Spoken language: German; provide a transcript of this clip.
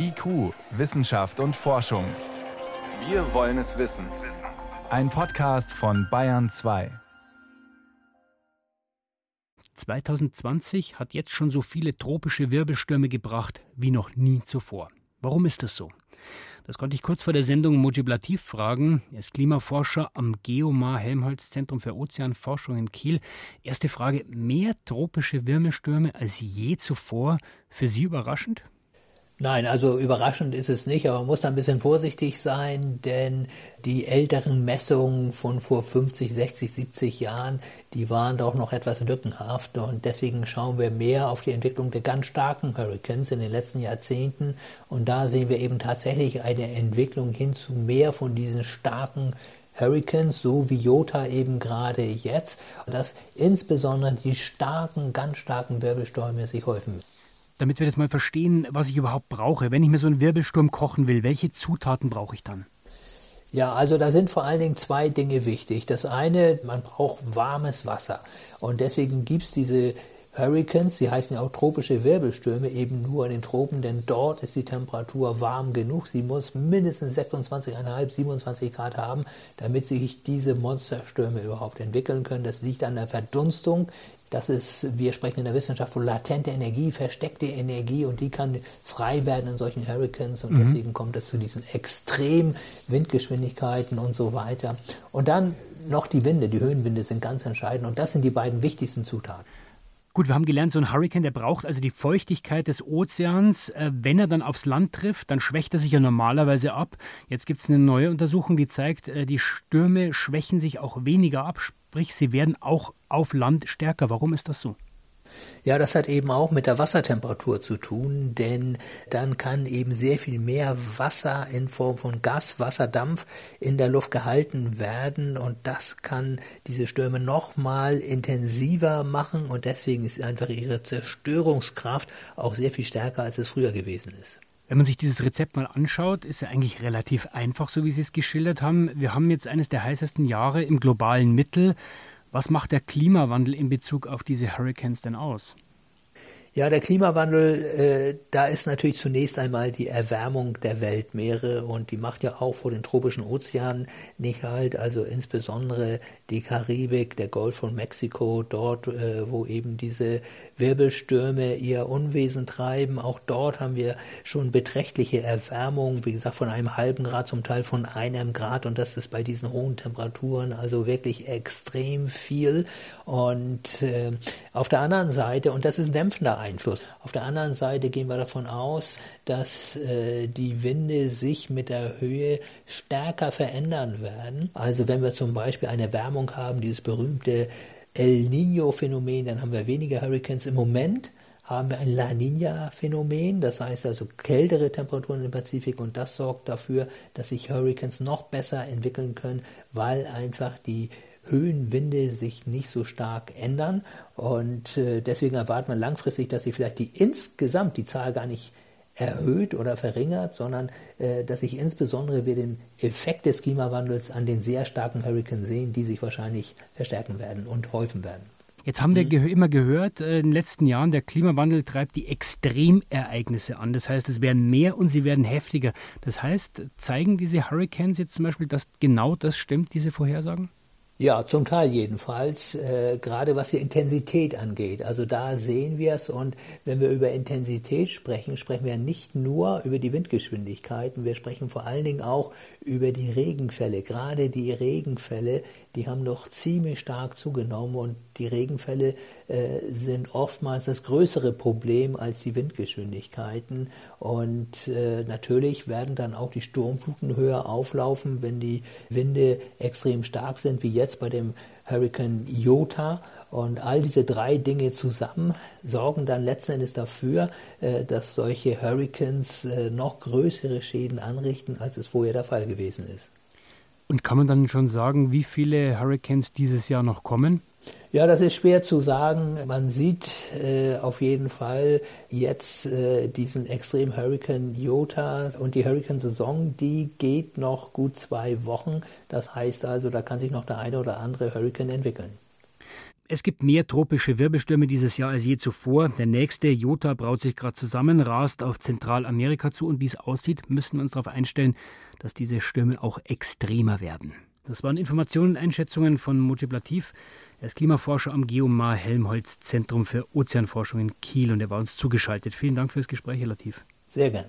IQ, Wissenschaft und Forschung. Wir wollen es wissen. Ein Podcast von Bayern 2. 2020 hat jetzt schon so viele tropische Wirbelstürme gebracht wie noch nie zuvor. Warum ist das so? Das konnte ich kurz vor der Sendung Mojiblativ fragen. Er ist Klimaforscher am Geomar Helmholtz Zentrum für Ozeanforschung in Kiel. Erste Frage: Mehr tropische Wirbelstürme als je zuvor? Für Sie überraschend? Nein, also überraschend ist es nicht, aber man muss da ein bisschen vorsichtig sein, denn die älteren Messungen von vor 50, 60, 70 Jahren, die waren doch noch etwas lückenhaft und deswegen schauen wir mehr auf die Entwicklung der ganz starken Hurricanes in den letzten Jahrzehnten. Und da sehen wir eben tatsächlich eine Entwicklung hin zu mehr von diesen starken Hurricanes, so wie Jota eben gerade jetzt, dass insbesondere die starken, ganz starken Wirbelstürme sich häufen müssen damit wir das mal verstehen, was ich überhaupt brauche. Wenn ich mir so einen Wirbelsturm kochen will, welche Zutaten brauche ich dann? Ja, also da sind vor allen Dingen zwei Dinge wichtig. Das eine, man braucht warmes Wasser. Und deswegen gibt es diese Hurricanes, sie heißen ja auch tropische Wirbelstürme, eben nur in den Tropen, denn dort ist die Temperatur warm genug. Sie muss mindestens 26,5, 27 Grad haben, damit sich diese Monsterstürme überhaupt entwickeln können. Das liegt an der Verdunstung. Das ist, wir sprechen in der Wissenschaft von latente Energie, versteckte Energie und die kann frei werden in solchen Hurricanes und mhm. deswegen kommt es zu diesen extremen Windgeschwindigkeiten und so weiter. Und dann noch die Winde, die Höhenwinde sind ganz entscheidend und das sind die beiden wichtigsten Zutaten. Gut, wir haben gelernt, so ein Hurricane, der braucht also die Feuchtigkeit des Ozeans. Äh, wenn er dann aufs Land trifft, dann schwächt er sich ja normalerweise ab. Jetzt gibt es eine neue Untersuchung, die zeigt, äh, die Stürme schwächen sich auch weniger ab, sprich, sie werden auch auf Land stärker. Warum ist das so? Ja, das hat eben auch mit der Wassertemperatur zu tun, denn dann kann eben sehr viel mehr Wasser in Form von Gas, Wasserdampf in der Luft gehalten werden und das kann diese Stürme nochmal intensiver machen und deswegen ist einfach ihre Zerstörungskraft auch sehr viel stärker, als es früher gewesen ist. Wenn man sich dieses Rezept mal anschaut, ist ja eigentlich relativ einfach, so wie Sie es geschildert haben. Wir haben jetzt eines der heißesten Jahre im globalen Mittel. Was macht der Klimawandel in Bezug auf diese Hurricanes denn aus? Ja, der Klimawandel, äh, da ist natürlich zunächst einmal die Erwärmung der Weltmeere und die macht ja auch vor den tropischen Ozeanen nicht halt, also insbesondere die Karibik, der Golf von Mexiko, dort, äh, wo eben diese Wirbelstürme ihr Unwesen treiben. Auch dort haben wir schon beträchtliche Erwärmung, wie gesagt, von einem halben Grad, zum Teil von einem Grad und das ist bei diesen hohen Temperaturen also wirklich extrem viel. Und äh, auf der anderen Seite, und das ist ein dämpfender Einfluss, auf der anderen Seite gehen wir davon aus, dass äh, die Winde sich mit der Höhe stärker verändern werden. Also wenn wir zum Beispiel eine Wärmung haben, dieses berühmte El Nino-Phänomen, dann haben wir weniger Hurricanes. Im Moment haben wir ein La Nina-Phänomen, das heißt also kältere Temperaturen im Pazifik und das sorgt dafür, dass sich Hurricanes noch besser entwickeln können, weil einfach die Höhenwinde sich nicht so stark ändern und äh, deswegen erwartet man langfristig, dass sich vielleicht die insgesamt die Zahl gar nicht erhöht oder verringert, sondern äh, dass sich insbesondere wir den Effekt des Klimawandels an den sehr starken Hurricanes sehen, die sich wahrscheinlich verstärken werden und häufen werden. Jetzt haben wir mhm. ge immer gehört, äh, in den letzten Jahren, der Klimawandel treibt die Extremereignisse an. Das heißt, es werden mehr und sie werden heftiger. Das heißt, zeigen diese Hurricanes jetzt zum Beispiel, dass genau das stimmt, diese Vorhersagen? Ja, zum Teil jedenfalls, äh, gerade was die Intensität angeht. Also da sehen wir es und wenn wir über Intensität sprechen, sprechen wir nicht nur über die Windgeschwindigkeiten, wir sprechen vor allen Dingen auch über die Regenfälle. Gerade die Regenfälle, die haben doch ziemlich stark zugenommen und die Regenfälle äh, sind oftmals das größere Problem als die Windgeschwindigkeiten. Und äh, natürlich werden dann auch die Sturmfluten höher auflaufen, wenn die Winde extrem stark sind, wie jetzt bei dem Hurricane Iota. Und all diese drei Dinge zusammen sorgen dann letzten Endes dafür, äh, dass solche Hurricanes äh, noch größere Schäden anrichten, als es vorher der Fall gewesen ist. Und kann man dann schon sagen, wie viele Hurricanes dieses Jahr noch kommen? Ja, das ist schwer zu sagen. Man sieht äh, auf jeden Fall jetzt äh, diesen extremen Hurricane Iota und die Hurricane-Saison, die geht noch gut zwei Wochen. Das heißt also, da kann sich noch der eine oder andere Hurricane entwickeln. Es gibt mehr tropische Wirbelstürme dieses Jahr als je zuvor. Der nächste, Jota, braut sich gerade zusammen, rast auf Zentralamerika zu und wie es aussieht, müssen wir uns darauf einstellen, dass diese Stürme auch extremer werden. Das waren Informationen und Einschätzungen von Mojib Latif. Er ist Klimaforscher am Geomar Helmholtz Zentrum für Ozeanforschung in Kiel und er war uns zugeschaltet. Vielen Dank fürs Gespräch, Herr Latif. Sehr gern.